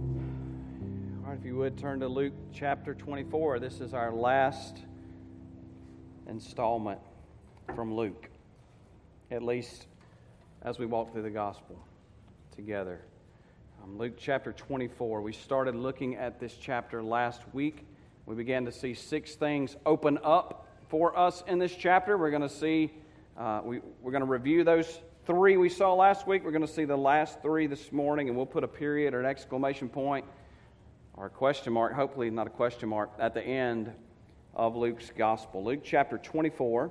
All right, if you would turn to Luke chapter 24. This is our last installment from Luke, at least as we walk through the gospel together. Um, Luke chapter 24. We started looking at this chapter last week. We began to see six things open up for us in this chapter. We're going to see, uh, we, we're going to review those three we saw last week. We're going to see the last three this morning, and we'll put a period or an exclamation point or a question mark, hopefully not a question mark, at the end of Luke's gospel. Luke chapter 24.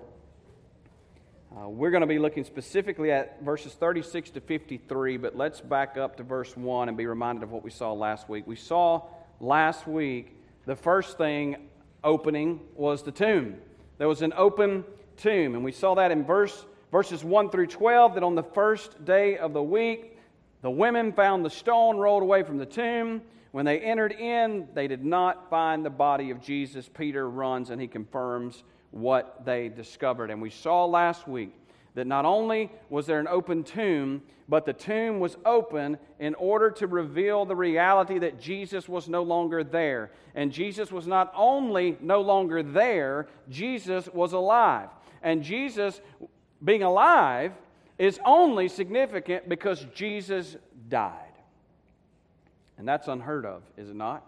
Uh, we're going to be looking specifically at verses 36 to 53, but let's back up to verse 1 and be reminded of what we saw last week. We saw last week the first thing opening was the tomb. There was an open tomb, and we saw that in verse verses 1 through 12 that on the first day of the week, the women found the stone rolled away from the tomb. When they entered in, they did not find the body of Jesus. Peter runs and he confirms what they discovered. And we saw last week that not only was there an open tomb, but the tomb was open in order to reveal the reality that Jesus was no longer there. And Jesus was not only no longer there, Jesus was alive. And Jesus being alive is only significant because Jesus died. And that's unheard of, is it not?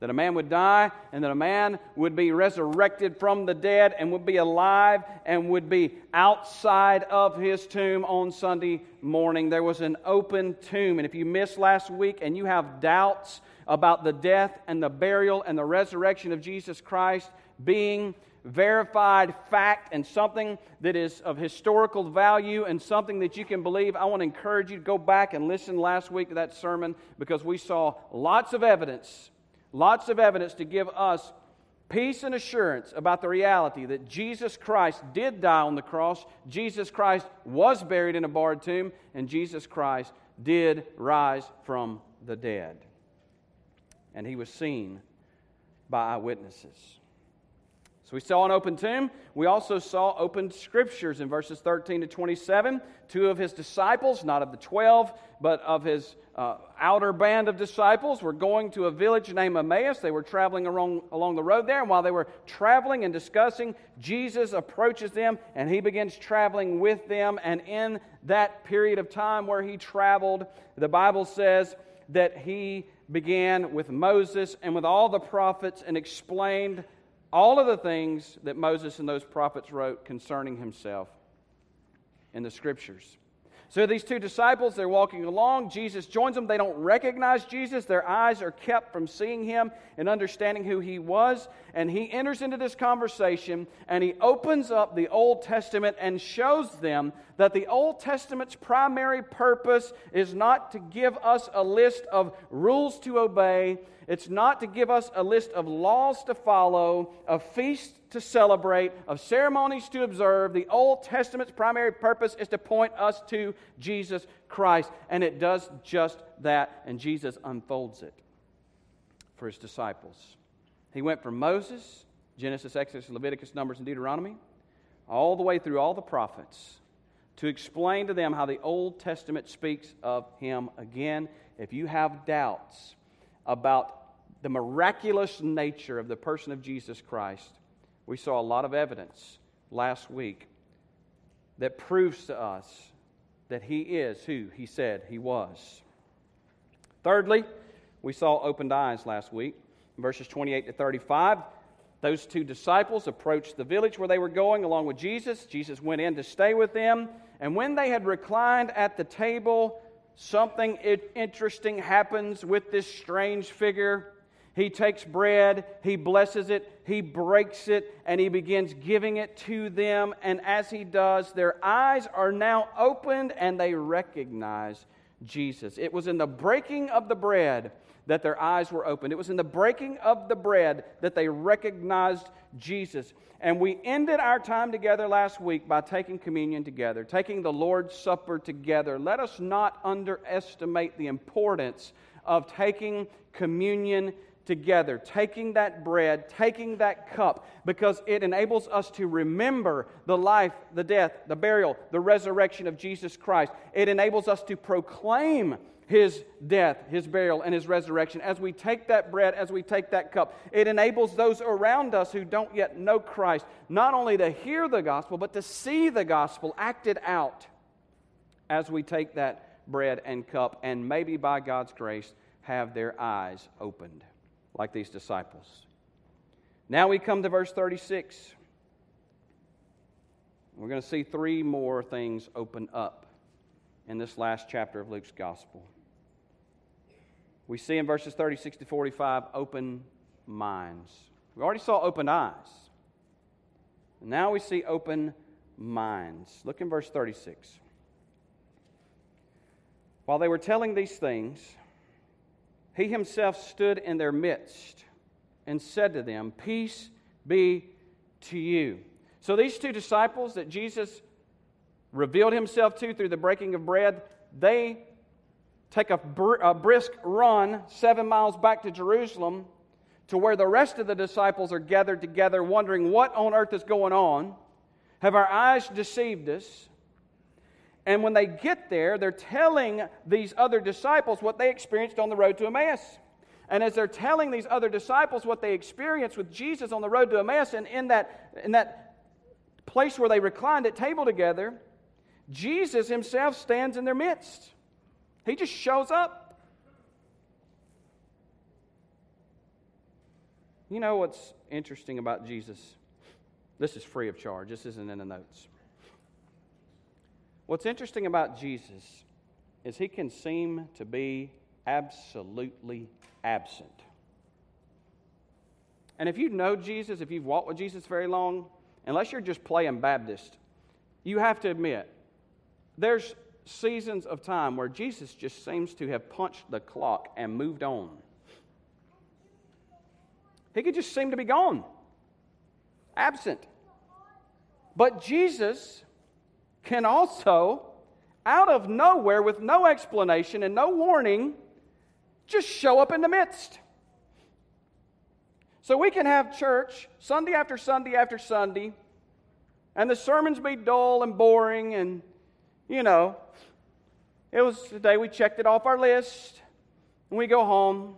That a man would die and that a man would be resurrected from the dead and would be alive and would be outside of his tomb on Sunday morning. There was an open tomb. And if you missed last week and you have doubts about the death and the burial and the resurrection of Jesus Christ being verified fact and something that is of historical value and something that you can believe, I want to encourage you to go back and listen last week to that sermon because we saw lots of evidence, lots of evidence to give us peace and assurance about the reality that Jesus Christ did die on the cross, Jesus Christ was buried in a barred tomb, and Jesus Christ did rise from the dead. And he was seen by eyewitnesses. So we saw an open tomb. We also saw open scriptures in verses 13 to 27. Two of his disciples, not of the 12, but of his uh, outer band of disciples, were going to a village named Emmaus. They were traveling along, along the road there. And while they were traveling and discussing, Jesus approaches them and he begins traveling with them. And in that period of time where he traveled, the Bible says that he began with Moses and with all the prophets and explained all of the things that Moses and those prophets wrote concerning himself in the scriptures. So these two disciples, they're walking along. Jesus joins them. They don't recognize Jesus. Their eyes are kept from seeing him and understanding who he was. And he enters into this conversation and he opens up the Old Testament and shows them that the Old Testament's primary purpose is not to give us a list of rules to obey, it's not to give us a list of laws to follow, of feasts to celebrate, of ceremonies to observe. The Old Testament's primary purpose is to point us to Jesus Christ. And it does just that, and Jesus unfolds it for his disciples. He went from Moses, Genesis, Exodus, Leviticus, Numbers, and Deuteronomy, all the way through all the prophets to explain to them how the Old Testament speaks of him again. If you have doubts about the miraculous nature of the person of Jesus Christ, we saw a lot of evidence last week that proves to us that he is who he said he was. Thirdly, we saw opened eyes last week, verses 28 to 35. Those two disciples approached the village where they were going along with Jesus. Jesus went in to stay with them. And when they had reclined at the table, something interesting happens with this strange figure. He takes bread, he blesses it, he breaks it, and he begins giving it to them. And as he does, their eyes are now opened and they recognize Jesus. It was in the breaking of the bread that their eyes were opened. It was in the breaking of the bread that they recognized Jesus. And we ended our time together last week by taking communion together, taking the Lord's Supper together. Let us not underestimate the importance of taking communion together, taking that bread, taking that cup, because it enables us to remember the life, the death, the burial, the resurrection of Jesus Christ. It enables us to proclaim his death, his burial, and his resurrection. As we take that bread, as we take that cup, it enables those around us who don't yet know Christ not only to hear the gospel, but to see the gospel acted out as we take that bread and cup, and maybe by God's grace, have their eyes opened like these disciples. Now we come to verse 36. We're going to see three more things open up in this last chapter of Luke's gospel. We see in verses 36 to 45 open minds. We already saw open eyes. Now we see open minds. Look in verse 36. While they were telling these things, he himself stood in their midst and said to them, Peace be to you. So these two disciples that Jesus revealed himself to through the breaking of bread, they take a, br- a brisk run seven miles back to Jerusalem to where the rest of the disciples are gathered together, wondering what on earth is going on. Have our eyes deceived us? And when they get there, they're telling these other disciples what they experienced on the road to Emmaus. And as they're telling these other disciples what they experienced with Jesus on the road to Emmaus, and in that, in that place where they reclined at table together, Jesus himself stands in their midst. He just shows up. You know what's interesting about Jesus? This is free of charge, this isn't in the notes. What's interesting about Jesus is he can seem to be absolutely absent. And if you know Jesus, if you've walked with Jesus very long, unless you're just playing Baptist, you have to admit there's seasons of time where Jesus just seems to have punched the clock and moved on. He could just seem to be gone, absent. But Jesus can also, out of nowhere, with no explanation and no warning, just show up in the midst. So we can have church Sunday after Sunday after Sunday, and the sermons be dull and boring, and, you know, it was the day we checked it off our list, and we go home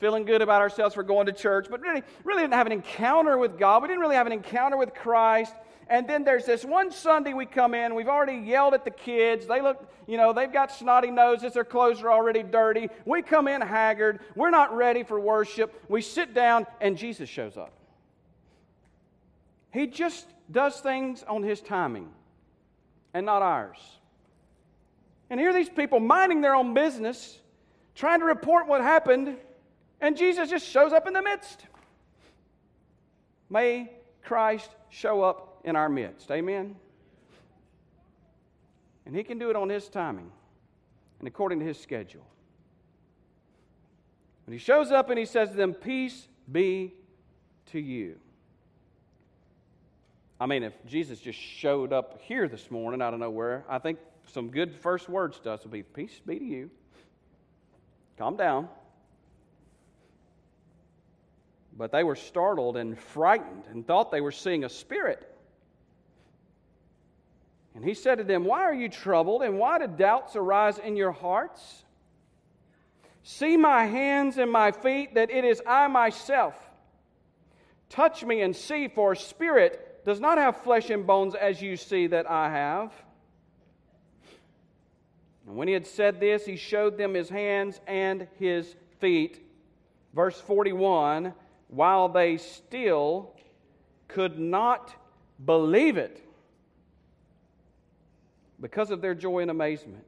feeling good about ourselves for going to church, but really, really didn't have an encounter with God. We didn't really have an encounter with Christ. And then there's this one Sunday we come in, we've already yelled at the kids. They look, you know, they've got snotty noses, their clothes are already dirty. We come in haggard, we're not ready for worship. We sit down, and Jesus shows up. He just does things on his timing and not ours. And here are these people minding their own business, trying to report what happened, and Jesus just shows up in the midst. May Christ show up in our midst. Amen? And He can do it on His timing and according to His schedule. When He shows up and He says to them, Peace be to you. I mean, if Jesus just showed up here this morning out of nowhere, I think some good first words to us would be, Peace be to you. Calm down. But they were startled and frightened and thought they were seeing a spirit. And he said to them, Why are you troubled, and why do doubts arise in your hearts? See my hands and my feet, that it is I myself. Touch me and see, for spirit does not have flesh and bones as you see that I have. And when he had said this, he showed them his hands and his feet. Verse 41 while they still could not believe it because of their joy and amazement.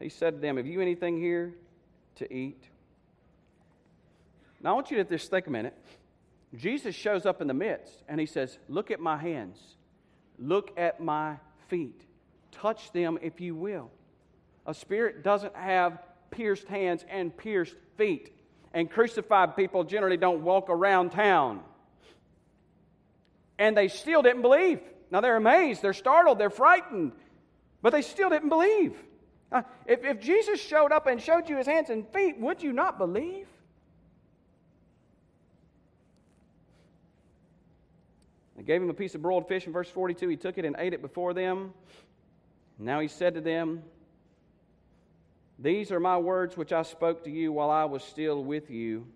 He said to them, Have you anything here to eat? Now, I want you to just think a minute. Jesus shows up in the midst and he says, Look at my hands, look at my feet, touch them if you will. A spirit doesn't have pierced hands and pierced feet, and crucified people generally don't walk around town. And they still didn't believe. Now they're amazed, they're startled, they're frightened, but they still didn't believe. If, if Jesus showed up and showed you his hands and feet, would you not believe? They gave him a piece of broiled fish in verse 42. He took it and ate it before them. Now he said to them, These are my words which I spoke to you while I was still with you.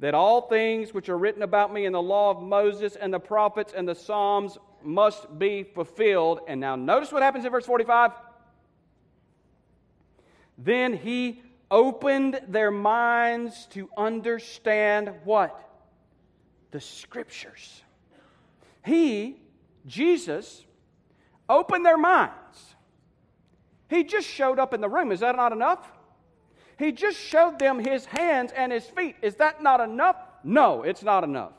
That all things which are written about me in the law of Moses and the prophets and the Psalms must be fulfilled. And now notice what happens in verse 45. Then he opened their minds to understand what? The scriptures. He, Jesus, opened their minds. He just showed up in the room. Is that not enough? He just showed them his hands and his feet. Is that not enough? No, it's not enough.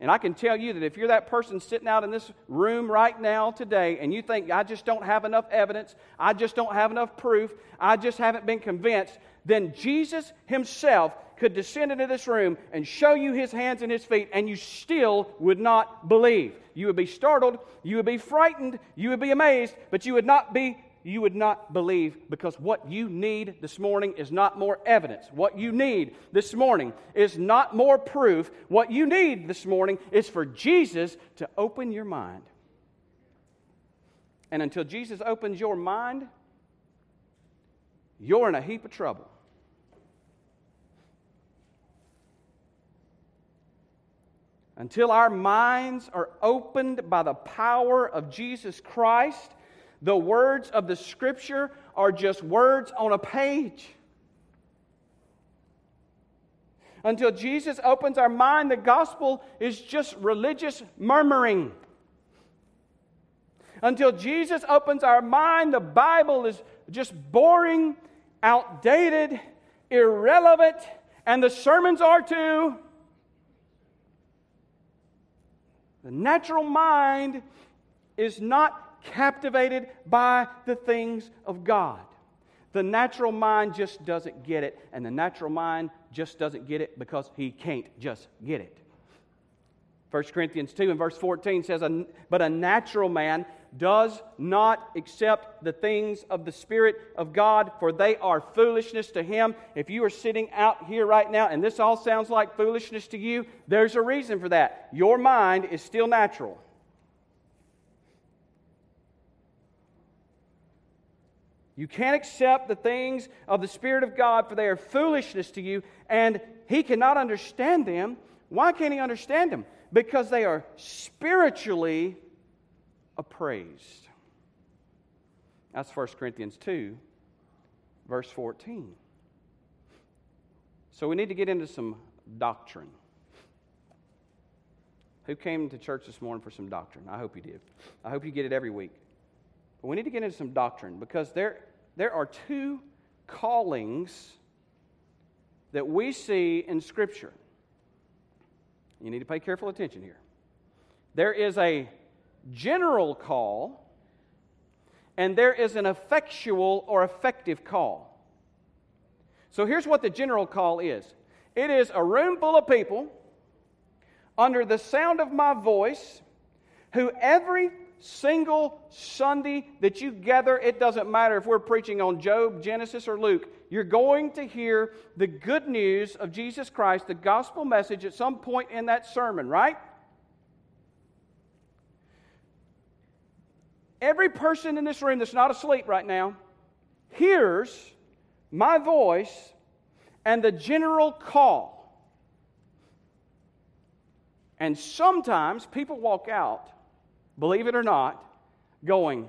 And I can tell you that if you're that person sitting out in this room right now today and you think, I just don't have enough evidence, I just don't have enough proof, I just haven't been convinced, then Jesus himself could descend into this room and show you his hands and his feet, and you still would not believe. You would be startled, you would be frightened, you would be amazed, but you would not be you would not believe because what you need this morning is not more evidence. What you need this morning is not more proof. What you need this morning is for Jesus to open your mind. And until Jesus opens your mind, you're in a heap of trouble. until our minds are opened by the power of Jesus Christ, the words of the Scripture are just words on a page. Until Jesus opens our mind, the gospel is just religious murmuring. Until Jesus opens our mind, the Bible is just boring, outdated, irrelevant, and the sermons are too. The natural mind is not captivated by the things of God. The natural mind just doesn't get it, and the natural mind just doesn't get it because he can't just get it. 1 Corinthians 2 and verse 14 says, But a natural man does not accept the things of the Spirit of God, for they are foolishness to him. If you are sitting out here right now and this all sounds like foolishness to you, there's a reason for that. Your mind is still natural. You can't accept the things of the Spirit of God, for they are foolishness to you, and He cannot understand them. Why can't He understand them? Because they are spiritually appraised. That's 1 Corinthians 2, verse 14. So we need to get into some doctrine. Who came to church this morning for some doctrine? I hope you did. I hope you get it every week. But we need to get into some doctrine because there, there are two callings that we see in Scripture. You need to pay careful attention here. There is a general call, and there is an effectual or effective call. So here's what the general call is it is a room full of people under the sound of my voice who every single Sunday that you gather, it doesn't matter if we're preaching on Job, Genesis, or Luke, you're going to hear the good news of Jesus Christ, the gospel message at some point in that sermon, right? Every person in this room that's not asleep right now hears my voice and the general call. And sometimes people walk out, believe it or not, going,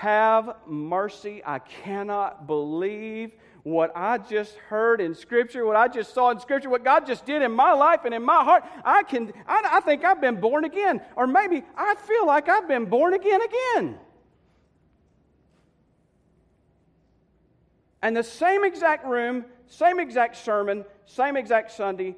have mercy. I cannot believe what I just heard in Scripture, what I just saw in Scripture, what God just did in my life and in my heart. I can, I, I think I've been born again, or maybe I feel like I've been born again again. And the same exact room, same exact sermon, same exact Sunday,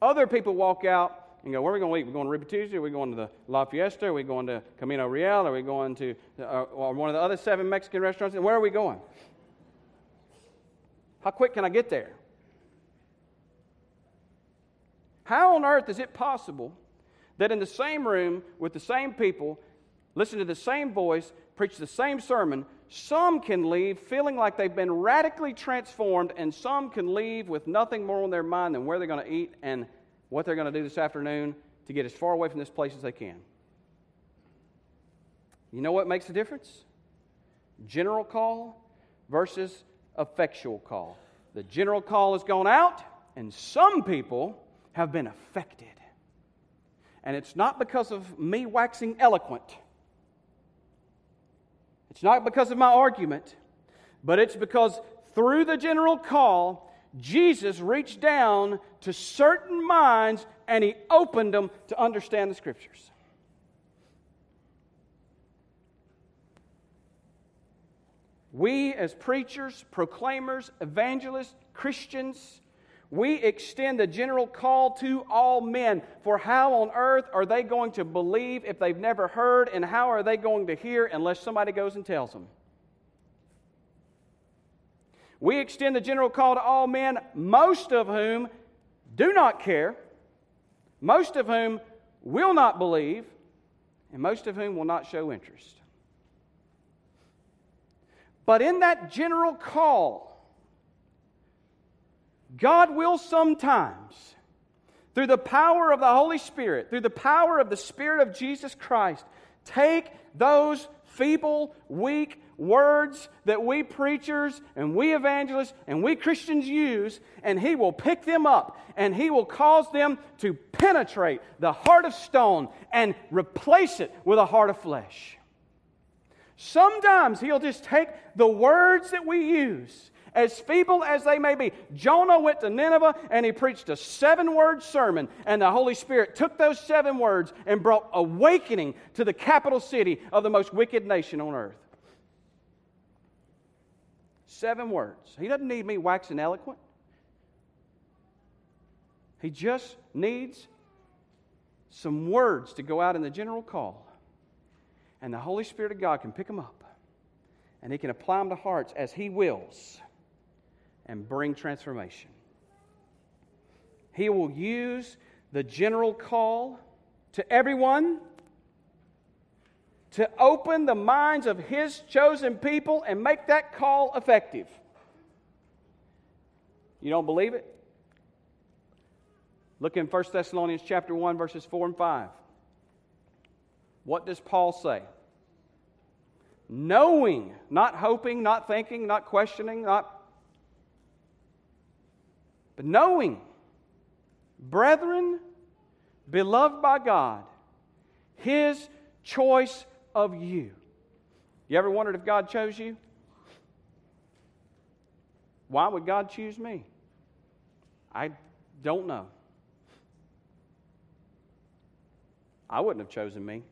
other people walk out and go, Where are we going to eat? We're going to Ruby Tuesday? Are we going to the La Fiesta? Are we going to Camino Real? Are we going to uh, one of the other seven Mexican restaurants? And where are we going? How quick can I get there? How on earth is it possible that in the same room with the same people, listen to the same voice, preach the same sermon, some can leave feeling like they've been radically transformed, and some can leave with nothing more on their mind than where they're going to eat and what they're going to do this afternoon to get as far away from this place as they can. You know what makes the difference? General call versus effectual call. The general call has gone out, and some people have been affected. And it's not because of me waxing eloquent. It's not because of my argument, but it's because through the general call, Jesus reached down to certain minds and he opened them to understand the scriptures. We, as preachers, proclaimers, evangelists, Christians, we extend the general call to all men. For how on earth are they going to believe if they've never heard, and how are they going to hear unless somebody goes and tells them? We extend the general call to all men, most of whom do not care, most of whom will not believe, and most of whom will not show interest. But in that general call, God will sometimes, through the power of the Holy Spirit, through the power of the Spirit of Jesus Christ, take those feeble, weak words that we preachers and we evangelists and we Christians use, and He will pick them up and He will cause them to penetrate the heart of stone and replace it with a heart of flesh. Sometimes He'll just take the words that we use as feeble as they may be. Jonah went to Nineveh and he preached a seven word sermon, and the Holy Spirit took those seven words and brought awakening to the capital city of the most wicked nation on earth. Seven words. He doesn't need me waxing eloquent. He just needs some words to go out in the general call. And the Holy Spirit of God can pick them up and He can apply them to hearts as He wills and bring transformation. He will use the general call to everyone to open the minds of his chosen people and make that call effective. You don't believe it? Look in 1 Thessalonians chapter 1 verses 4 and 5. What does Paul say? Knowing, not hoping, not thinking, not questioning, not but knowing, brethren, beloved by God, His choice of you. You ever wondered if God chose you? Why would God choose me? I don't know. I wouldn't have chosen me.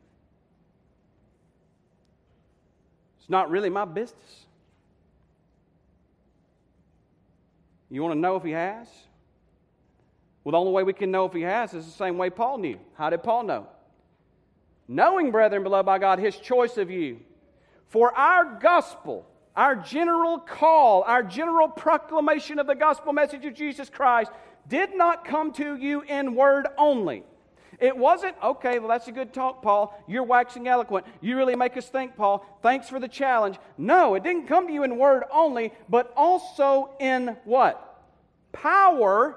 It's not really my business. You want to know if he has? Well, the only way we can know if he has is the same way Paul knew. How did Paul know? Knowing, brethren, beloved by God, his choice of you. For our gospel, our general call, our general proclamation of the gospel message of Jesus Christ did not come to you in word only. It wasn't, okay, well, that's a good talk, Paul. You're waxing eloquent. You really make us think, Paul. Thanks for the challenge. No, it didn't come to you in word only, but also in what? Power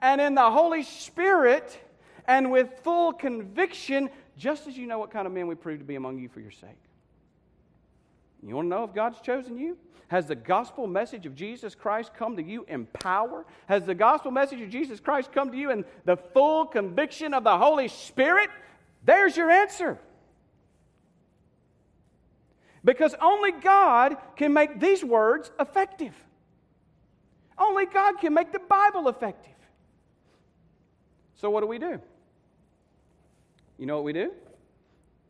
and in the Holy Spirit and with full conviction, just as you know what kind of men we prove to be among you for your sake. You want to know if God's chosen you? Has the gospel message of Jesus Christ come to you in power? Has the gospel message of Jesus Christ come to you in the full conviction of the Holy Spirit? There's your answer. Because only God can make these words effective. Only God can make the Bible effective. So, what do we do? You know what we do?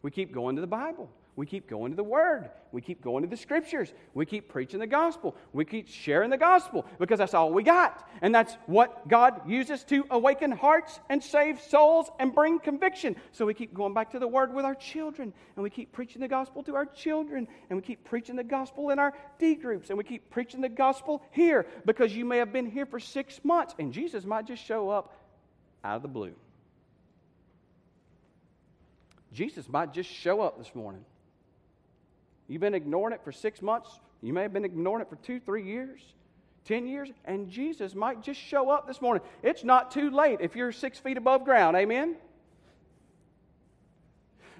We keep going to the Bible. We keep going to the Word. We keep going to the Scriptures. We keep preaching the gospel. We keep sharing the gospel because that's all we got. And that's what God uses to awaken hearts and save souls and bring conviction. So we keep going back to the Word with our children. And we keep preaching the gospel to our children. And we keep preaching the gospel in our D groups. And we keep preaching the gospel here because you may have been here for six months and Jesus might just show up out of the blue. Jesus might just show up this morning. You've been ignoring it for six months. You may have been ignoring it for two, three years, 10 years, and Jesus might just show up this morning. It's not too late if you're six feet above ground. Amen?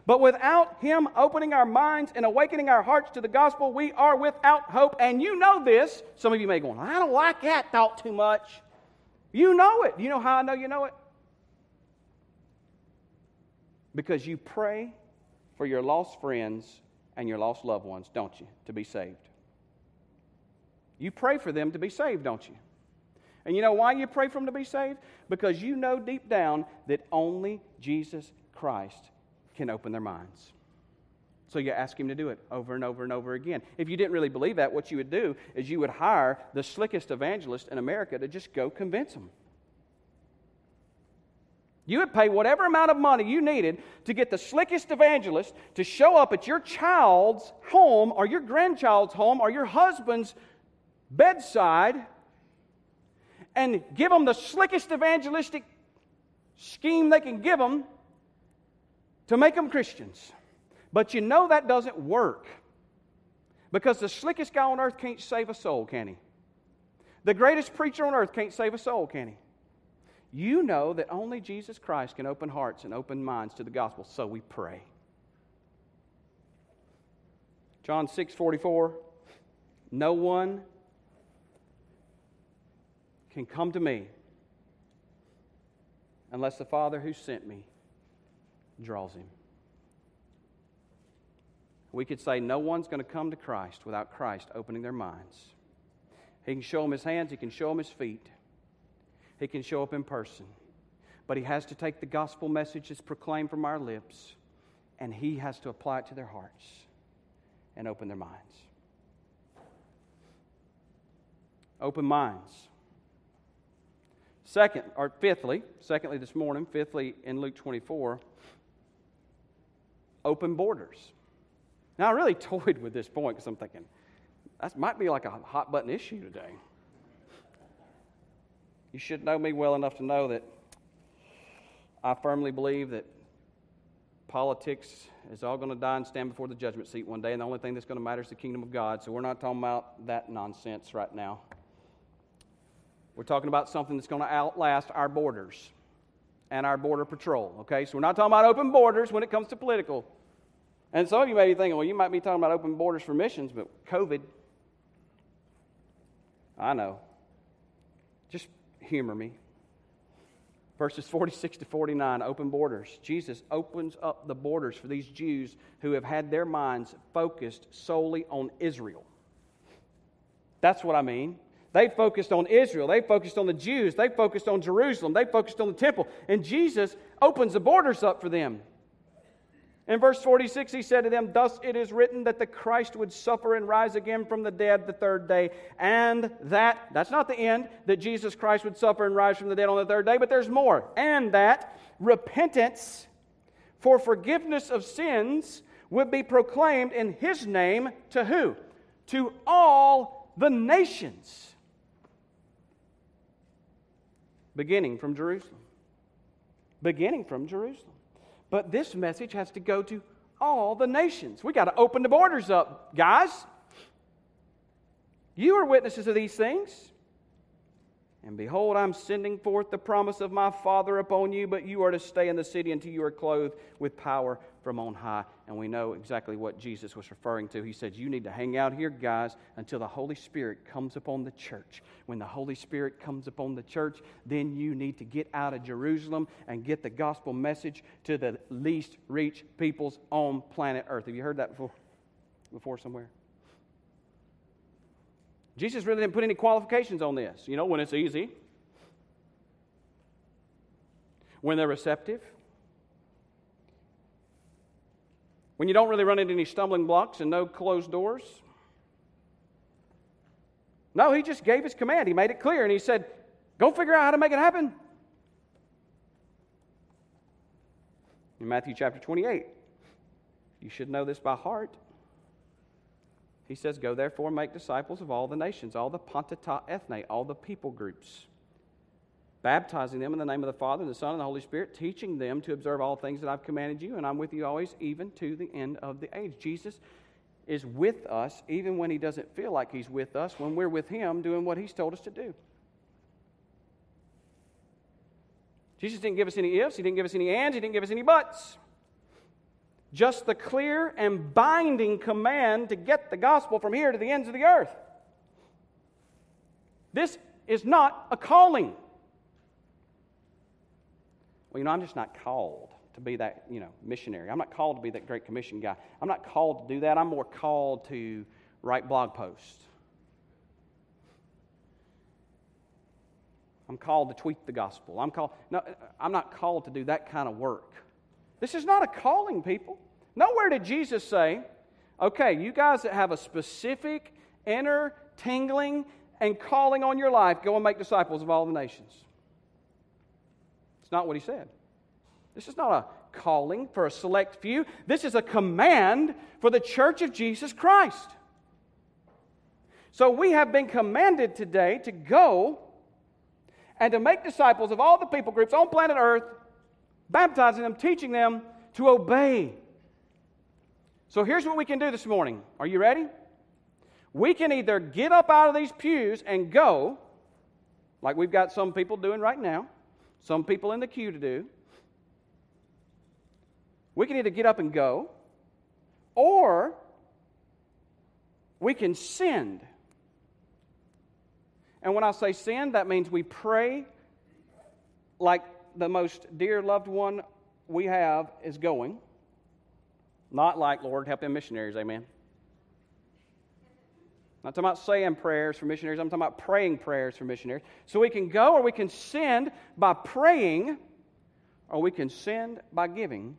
But without Him opening our minds and awakening our hearts to the gospel, we are without hope. And you know this. Some of you may go, I don't like that thought too much. You know it. You know how I know you know it? Because you pray for your lost friends and your lost loved ones, don't you, to be saved? You pray for them to be saved, don't you? And you know why you pray for them to be saved? Because you know deep down that only Jesus Christ can open their minds. So you ask him to do it over and over and over again. If you didn't really believe that, what you would do is you would hire the slickest evangelist in America to just go convince them. You would pay whatever amount of money you needed to get the slickest evangelist to show up at your child's home or your grandchild's home or your husband's bedside and give them the slickest evangelistic scheme they can give them to make them Christians. But you know that doesn't work because the slickest guy on earth can't save a soul, can he? The greatest preacher on earth can't save a soul, can he? You know that only Jesus Christ can open hearts and open minds to the gospel, so we pray. John 6 44. No one can come to me unless the Father who sent me draws him. We could say no one's going to come to Christ without Christ opening their minds. He can show them his hands, he can show them his feet he can show up in person. But he has to take the gospel message that's proclaimed from our lips and he has to apply it to their hearts and open their minds. Open minds. Second, or fifthly, secondly this morning, fifthly in Luke 24, open borders. Now, I really toyed with this point because I'm thinking that might be like a hot button issue today. You should know me well enough to know that I firmly believe that politics is all going to die and stand before the judgment seat one day, and the only thing that's going to matter is the kingdom of God. So we're not talking about that nonsense right now. We're talking about something that's going to outlast our borders and our border patrol, okay? So we're not talking about open borders when it comes to political. And some of you may be thinking, well, you might be talking about open borders for missions, but COVID. I know. Humor me. Verses 46 to 49, open borders. Jesus opens up the borders for these Jews who have had their minds focused solely on Israel. That's what I mean. They focused on Israel. They focused on the Jews. They focused on Jerusalem. They focused on the temple. And Jesus opens the borders up for them. In verse 46, he said to them, Thus it is written that the Christ would suffer and rise again from the dead the third day, and that, that's not the end, that Jesus Christ would suffer and rise from the dead on the third day, but there's more. And that repentance for forgiveness of sins would be proclaimed in his name to who? To all the nations, beginning from Jerusalem. Beginning from Jerusalem. But this message has to go to all the nations. We got to open the borders up, guys. You are witnesses of these things. And behold, I'm sending forth the promise of my Father upon you, but you are to stay in the city until you are clothed with power from on high. And we know exactly what Jesus was referring to. He said, You need to hang out here, guys, until the Holy Spirit comes upon the church. When the Holy Spirit comes upon the church, then you need to get out of Jerusalem and get the gospel message to the least reached peoples on planet Earth. Have you heard that before? before somewhere? Jesus really didn't put any qualifications on this. You know, when it's easy, when they're receptive, when you don't really run into any stumbling blocks and no closed doors. No, he just gave his command. He made it clear and he said, Go figure out how to make it happen. In Matthew chapter 28, you should know this by heart. He says, Go therefore make disciples of all the nations, all the panta ta ethne, all the people groups, baptizing them in the name of the Father, and the Son, and the Holy Spirit, teaching them to observe all things that I've commanded you, and I'm with you always, even to the end of the age. Jesus is with us even when he doesn't feel like he's with us, when we're with him doing what he's told us to do. Jesus didn't give us any ifs, he didn't give us any ands, he didn't give us any buts just the clear and binding command to get the gospel from here to the ends of the earth. This is not a calling. Well, you know, I'm just not called to be that, you know, missionary. I'm not called to be that Great Commission guy. I'm not called to do that. I'm more called to write blog posts. I'm called to tweet the gospel. I'm called no, I'm not called to do that kind of work. This is not a calling, people. Nowhere did Jesus say, okay, you guys that have a specific inner tingling and calling on your life, go and make disciples of all the nations. It's not what he said. This is not a calling for a select few. This is a command for the church of Jesus Christ. So we have been commanded today to go and to make disciples of all the people groups on planet Earth, baptizing them, teaching them to obey so here's what we can do this morning. Are you ready? We can either get up out of these pews and go, like we've got some people doing right now, some people in the queue to do. We can either get up and go, or we can send. And when I say send, that means we pray like the most dear loved one we have is going. Not like, Lord, help them missionaries, amen. I'm not talking about saying prayers for missionaries, I'm talking about praying prayers for missionaries. So we can go or we can send by praying, or we can send by giving,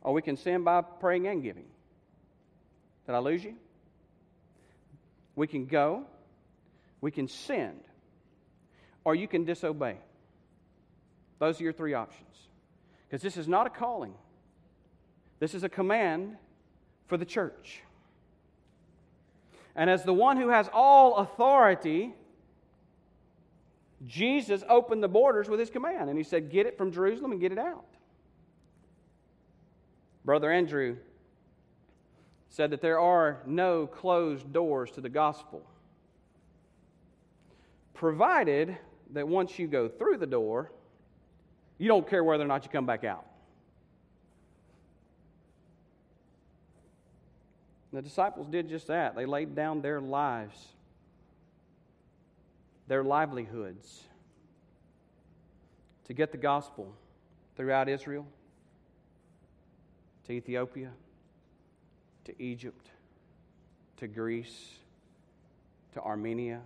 or we can send by praying and giving. Did I lose you? We can go, we can send, or you can disobey. Those are your three options. Because this is not a calling. This is a command for the church. And as the one who has all authority, Jesus opened the borders with his command and he said, Get it from Jerusalem and get it out. Brother Andrew said that there are no closed doors to the gospel, provided that once you go through the door, you don't care whether or not you come back out. The disciples did just that. They laid down their lives, their livelihoods, to get the gospel throughout Israel, to Ethiopia, to Egypt, to Greece, to Armenia,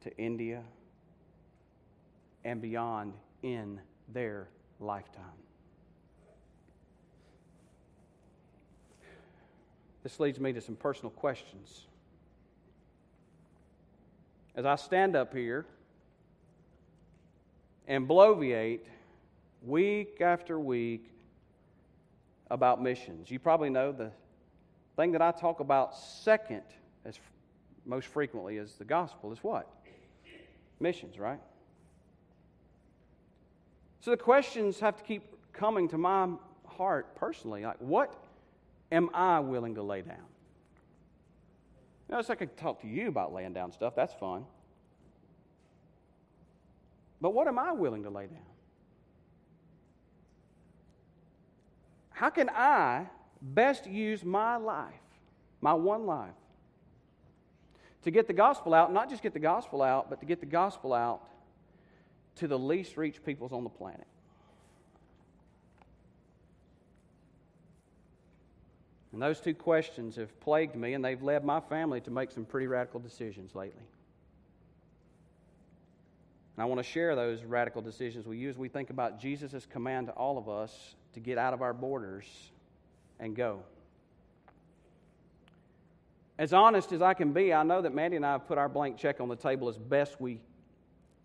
to India, and beyond in their lifetime. This leads me to some personal questions. As I stand up here and bloviate week after week about missions, you probably know the thing that I talk about second as most frequently is the gospel is what? Missions, right? So the questions have to keep coming to my heart personally. Like, what am I willing to lay down? Notice I could talk to you about laying down stuff. That's fun. But what am I willing to lay down? How can I best use my life, my one life, to get the gospel out, not just get the gospel out, but to get the gospel out to the least reached peoples on the planet? And those two questions have plagued me, and they've led my family to make some pretty radical decisions lately. And I want to share those radical decisions you as we think about Jesus' command to all of us to get out of our borders and go. As honest as I can be, I know that Mandy and I have put our blank check on the table as best we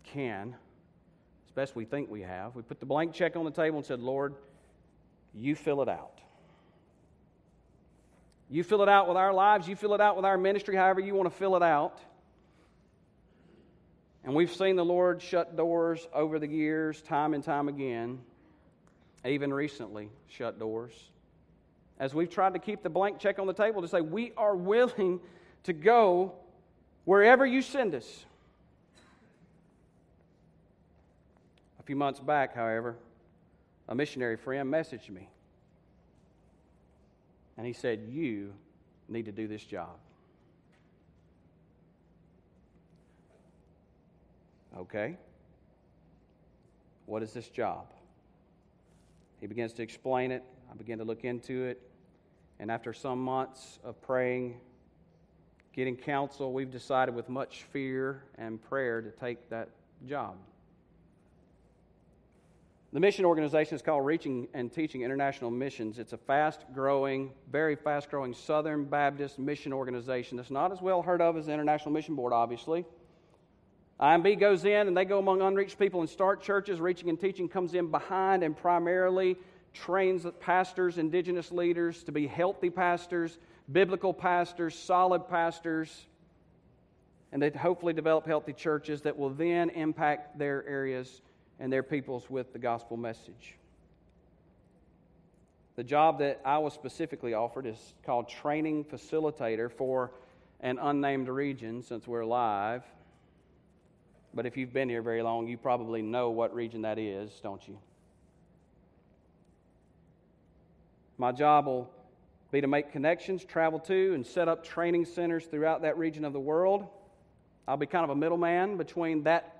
can, best we think we have. We put the blank check on the table and said, Lord, you fill it out. You fill it out with our lives, you fill it out with our ministry, however you want to fill it out. And we've seen the Lord shut doors over the years, time and time again, even recently, shut doors as we've tried to keep the blank check on the table to say, we are willing to go wherever you send us. A few months back, however, a missionary friend messaged me. And he said, You need to do this job. Okay. What is this job? He begins to explain it. I begin to look into it. And after some months of praying, getting counsel, we've decided with much fear and prayer to take that job. The mission organization is called Reaching and Teaching International Missions. It's a fast growing, very fast growing Southern Baptist mission organization that's not as well heard of as the International Mission Board, obviously. IMB goes in and they go among unreached people and start churches. Reaching and Teaching comes in behind and primarily trains pastors, indigenous leaders to be healthy pastors, biblical pastors, solid pastors, and they hopefully develop healthy churches that will then impact their areas and their peoples with the gospel message. The job that I was specifically offered is called training facilitator for an unnamed region since we're live. But if you've been here very long, you probably know what region that is, don't you? My job will be to make connections, travel to, and set up training centers throughout that region of the world. I'll be kind of a middleman between that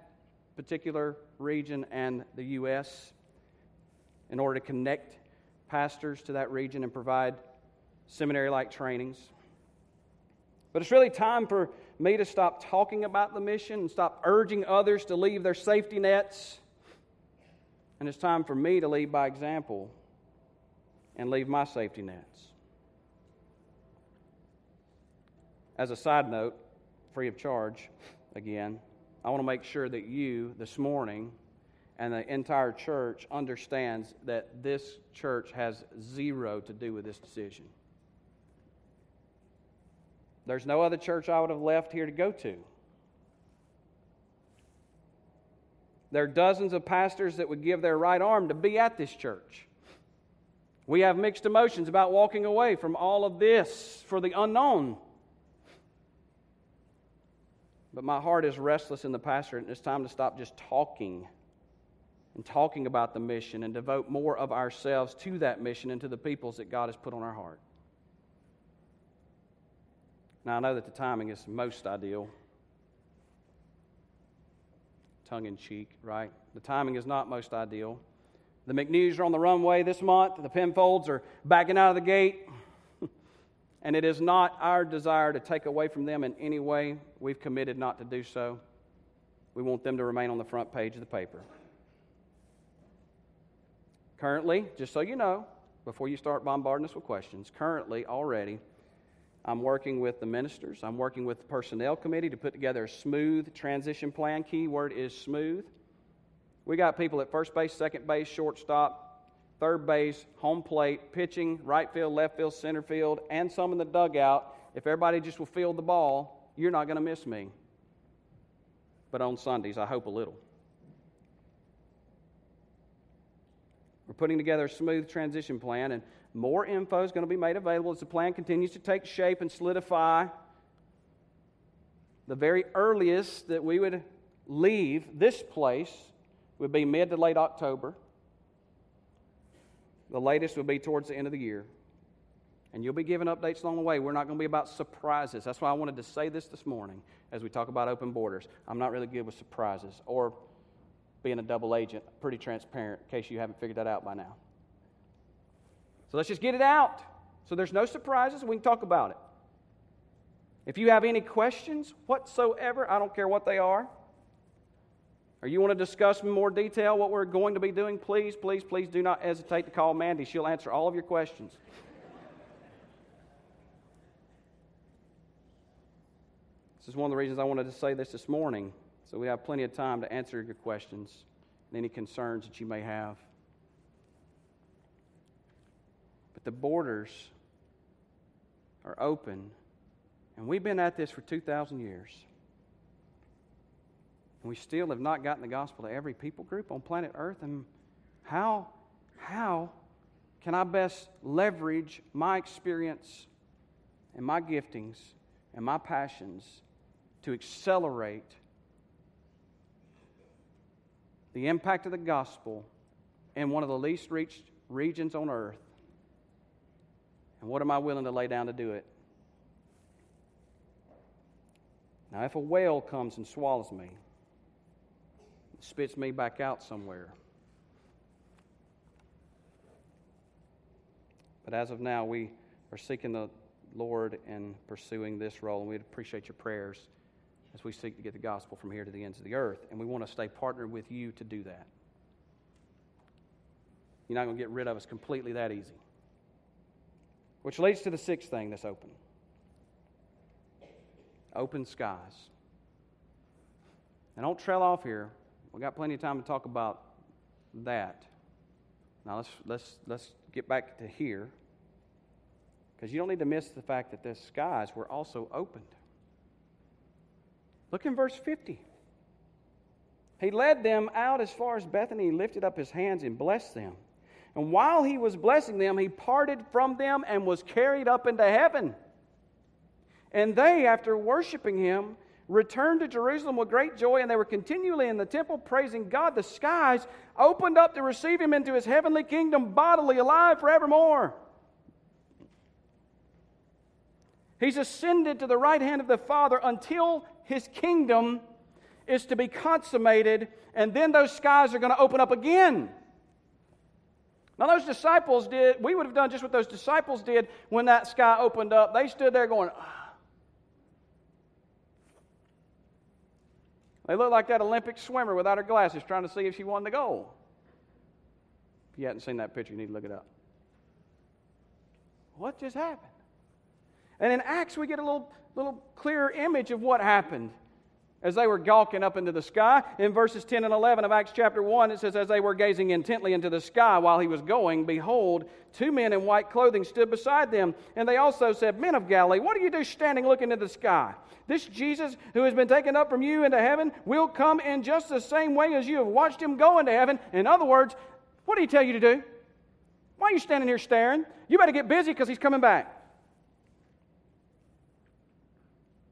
particular region and the U.S. in order to connect pastors to that region and provide seminary like trainings. But it's really time for me to stop talking about the mission and stop urging others to leave their safety nets. And it's time for me to lead by example and leave my safety nets. As a side note, free of charge, again, I want to make sure that you this morning and the entire church understands that this church has zero to do with this decision. There's no other church I would have left here to go to. There are dozens of pastors that would give their right arm to be at this church. We have mixed emotions about walking away from all of this for the unknown. But my heart is restless in the pastor, and it's time to stop just talking and talking about the mission and devote more of ourselves to that mission and to the peoples that God has put on our heart. Now, I know that the timing is most ideal. Tongue in cheek, right? The timing is not most ideal. The McNews are on the runway this month. The Penfolds are backing out of the gate. And it is not our desire to take away from them in any way. We've committed not to do so. We want them to remain on the front page of the paper. Currently, just so you know, before you start bombarding us with questions, currently already, I'm working with the ministers. I'm working with the personnel committee to put together a smooth transition plan. Keyword is smooth. We got people at first base, second base, shortstop, third base, home plate, pitching, right field, left field, center field, and some in the dugout. If everybody just will field the ball, you're not going to miss me. But on Sundays, I hope a little. We're putting together a smooth transition plan, and more info is going to be made available as the plan continues to take shape and solidify. The very earliest that we would leave this place would be mid to late October. The latest will be towards the end of the year. And you'll be given updates along the way. We're not going to be about surprises. That's why I wanted to say this this morning as we talk about open borders. I'm not really good with surprises or being a double agent, pretty transparent, in case you haven't figured that out by now. So let's just get it out. So there's no surprises. We can talk about it. If you have any questions whatsoever, I don't care what they are, or you want to discuss in more detail what we're going to be doing, please, please, please do not hesitate to call Mandy. She'll answer all of your questions. this is one of the reasons I wanted to say this this morning, so we have plenty of time to answer your questions and any concerns that you may have. But the borders are open, and we've been at this for 2,000 years. And we still have not gotten the gospel to every people group on planet Earth. And how, how can I best leverage my experience and my giftings and my passions to accelerate the impact of the gospel in one of the least reached regions on earth? And what am I willing to lay down to do it? Now, if a whale comes and swallows me, spits me back out somewhere. But as of now, we are seeking the Lord and pursuing this role, and we'd appreciate your prayers as we seek to get the gospel from here to the ends of the earth. And we want to stay partnered with you to do that. You're not going to get rid of us completely that easy. Which leads to the sixth thing that's open open skies. And don't trail off here. We've got plenty of time to talk about that. Now let's, let's, let's get back to here. Because you don't need to miss the fact that the skies were also opened. Look in verse 50. He led them out as far as Bethany, lifted up his hands and blessed them. And while he was blessing them, he parted from them and was carried up into heaven. And they, after worshiping him, returned to Jerusalem with great joy, and they were continually in the temple praising God. The skies opened up to receive him into his heavenly kingdom, bodily, alive forevermore. He's ascended to the right hand of the Father until his kingdom is to be consummated, and then those skies are going to open up again. Now, those disciples did, we would have done just what those disciples did when that sky opened up. They stood there going, ah, They look like that Olympic swimmer without her glasses trying to see if she won the gold. If you hadn't seen that picture, you need to look it up. What just happened? And in Acts, we get a little, little clearer image of what happened as they were gawking up into the sky. In verses 10 and 11 of Acts chapter 1, it says, As they were gazing intently into the sky while he was going, behold, two men in white clothing stood beside them. And they also said, Men of Galilee, what do you do standing looking into the sky? This Jesus who has been taken up from you into heaven will come in just the same way as you have watched him go into heaven. In other words, what did he tell you to do? Why are you standing here staring? You better get busy because he's coming back.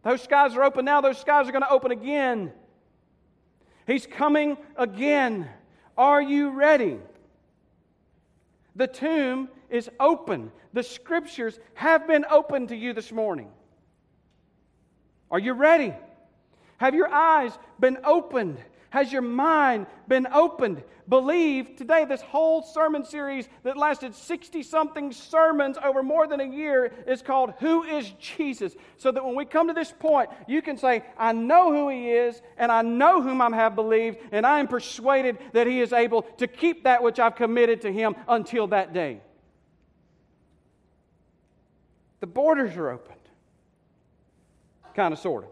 Those skies are open now, those skies are going to open again. He's coming again. Are you ready? The tomb is open. The scriptures have been opened to you this morning. Are you ready? Have your eyes been opened? Has your mind been opened? Believe today, this whole sermon series that lasted 60 something sermons over more than a year is called Who is Jesus? So that when we come to this point, you can say, I know who He is, and I know whom I have believed, and I am persuaded that He is able to keep that which I've committed to Him until that day. The borders are opened. Kind of, sort of.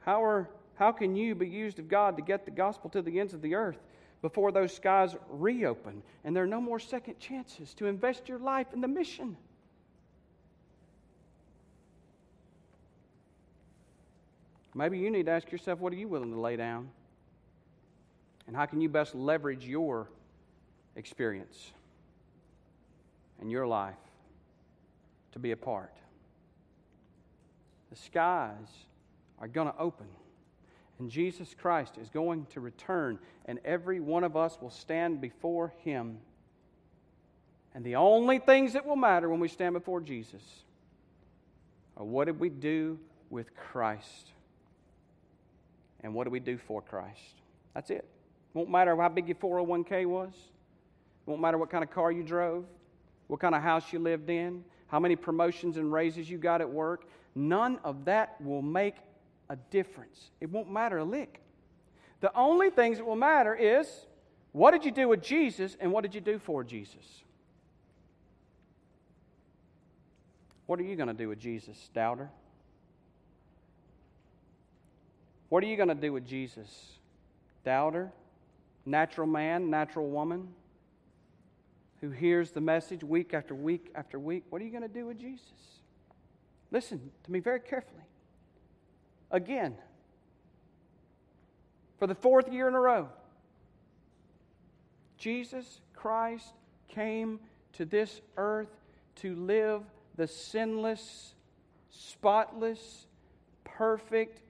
How, are, how can you be used of God to get the gospel to the ends of the earth before those skies reopen and there are no more second chances to invest your life in the mission? Maybe you need to ask yourself what are you willing to lay down? And how can you best leverage your experience and your life to be a part? The skies are going to open. And Jesus Christ is going to return, and every one of us will stand before him. And the only things that will matter when we stand before Jesus are what did we do with Christ? And what did we do for Christ? That's it. Won't matter how big your 401k was. It won't matter what kind of car you drove, what kind of house you lived in, how many promotions and raises you got at work. None of that will make a difference. It won't matter a lick. The only things that will matter is what did you do with Jesus and what did you do for Jesus? What are you going to do with Jesus, doubter? What are you going to do with Jesus, doubter, natural man, natural woman? Who hears the message week after week after week, what are you going to do with Jesus? Listen to me very carefully. Again, for the fourth year in a row, Jesus Christ came to this earth to live the sinless, spotless, perfect,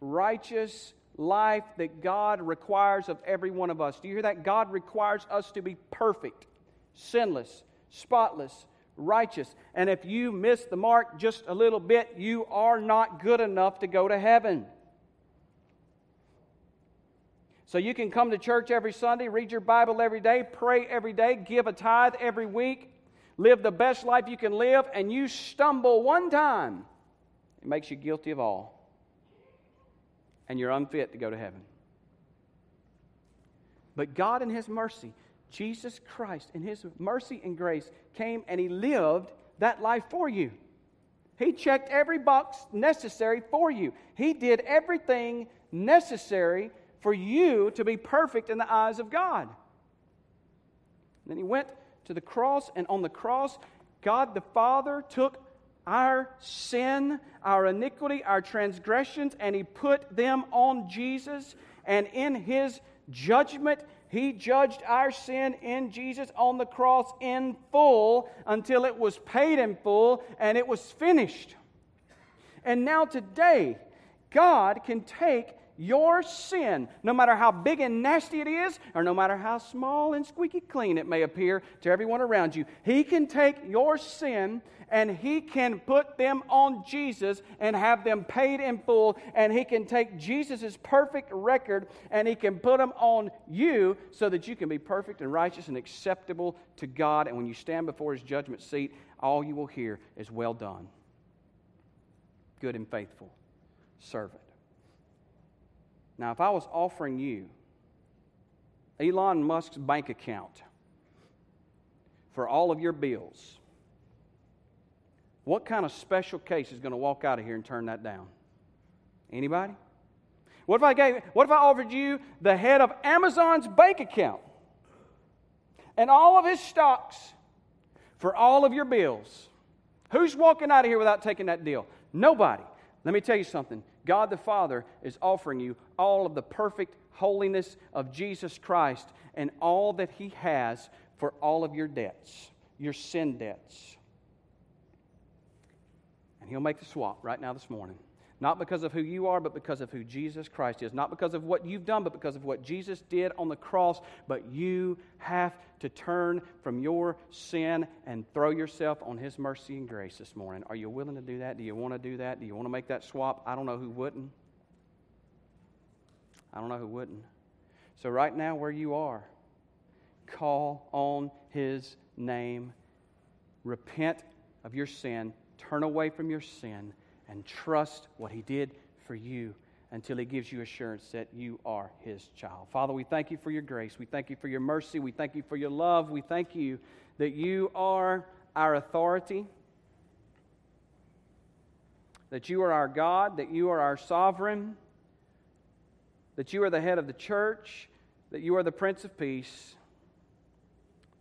righteous life that God requires of every one of us. Do you hear that? God requires us to be perfect sinless, spotless, righteous. And if you miss the mark just a little bit, you are not good enough to go to heaven. So you can come to church every Sunday, read your Bible every day, pray every day, give a tithe every week, live the best life you can live, and you stumble one time. It makes you guilty of all. And you're unfit to go to heaven. But God, in His mercy, Jesus Christ, in His mercy and grace, came and He lived that life for you. He checked every box necessary for you. He did everything necessary for you to be perfect in the eyes of God. then He went to the cross, and on the cross, God the Father took our sin, our iniquity, our transgressions, and He put them on Jesus. And in His judgment, he judged our sin in Jesus on the cross in full until it was paid in full and it was finished. And now, today, God can take your sin, no matter how big and nasty it is, or no matter how small and squeaky clean it may appear to everyone around you, He can take your sin and He can put them on Jesus and have them paid in full. And He can take Jesus' perfect record and He can put them on you so that you can be perfect and righteous and acceptable to God. And when you stand before His judgment seat, all you will hear is, Well done, good and faithful servant. Now, if I was offering you Elon Musk's bank account for all of your bills, what kind of special case is going to walk out of here and turn that down? Anybody? What if I gave what if I offered you the head of Amazon's bank account and all of his stocks for all of your bills? Who's walking out of here without taking that deal? Nobody. Let me tell you something. God the Father is offering you all of the perfect holiness of Jesus Christ and all that He has for all of your debts, your sin debts. And He'll make the swap right now this morning. Not because of who you are, but because of who Jesus Christ is. Not because of what you've done, but because of what Jesus did on the cross. But you have to turn from your sin and throw yourself on His mercy and grace this morning. Are you willing to do that? Do you want to do that? Do you want to make that swap? I don't know who wouldn't. I don't know who wouldn't. So, right now, where you are, call on His name, repent of your sin, turn away from your sin and trust what He did for you until He gives you assurance that you are His child. Father, we thank you for your grace. We thank you for your mercy. We thank you for your love. We thank you that you are our authority, that you are our God, that you are our sovereign, that you are the head of the church, that you are the Prince of Peace.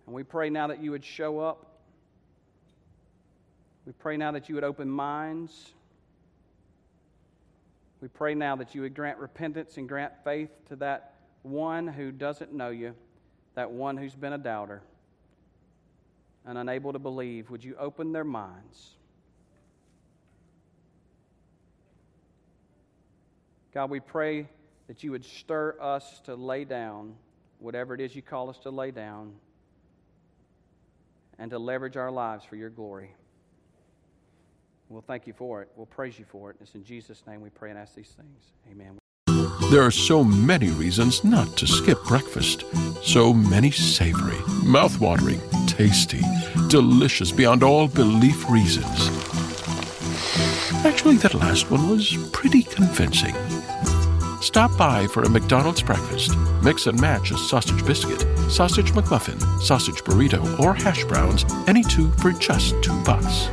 And we pray now that you would show up. We pray now that you would open minds. We pray now that you would grant repentance and grant faith to that one who doesn't know you, that one who's been a doubter and unable to believe. Would you open their minds? God, we pray that you would stir us to lay down whatever it is you call us to lay down and to leverage our lives for your glory. We'll thank you for it. We'll praise you for it. It's in Jesus' name we pray and ask these things. Amen. There are so many reasons not to skip breakfast. So many savory, mouth-watering, tasty, delicious beyond all belief reasons. Actually, that last one was pretty convincing. Stop by for a McDonald's breakfast. Mix and match a sausage biscuit, sausage McMuffin, sausage burrito, or hash browns, any two for just two bucks.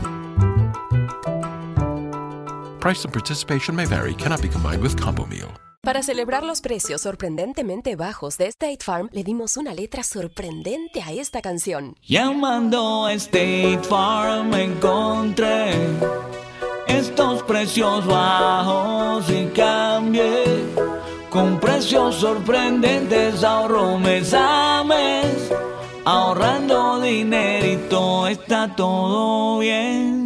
Price and participation may vary, cannot be combined with combo meal. Para celebrar los precios sorprendentemente bajos de State Farm, le dimos una letra sorprendente a esta canción. Llamando a State Farm encontré estos precios bajos y cambié. Con precios sorprendentes ahorro mes a mes. Ahorrando dinerito está todo bien.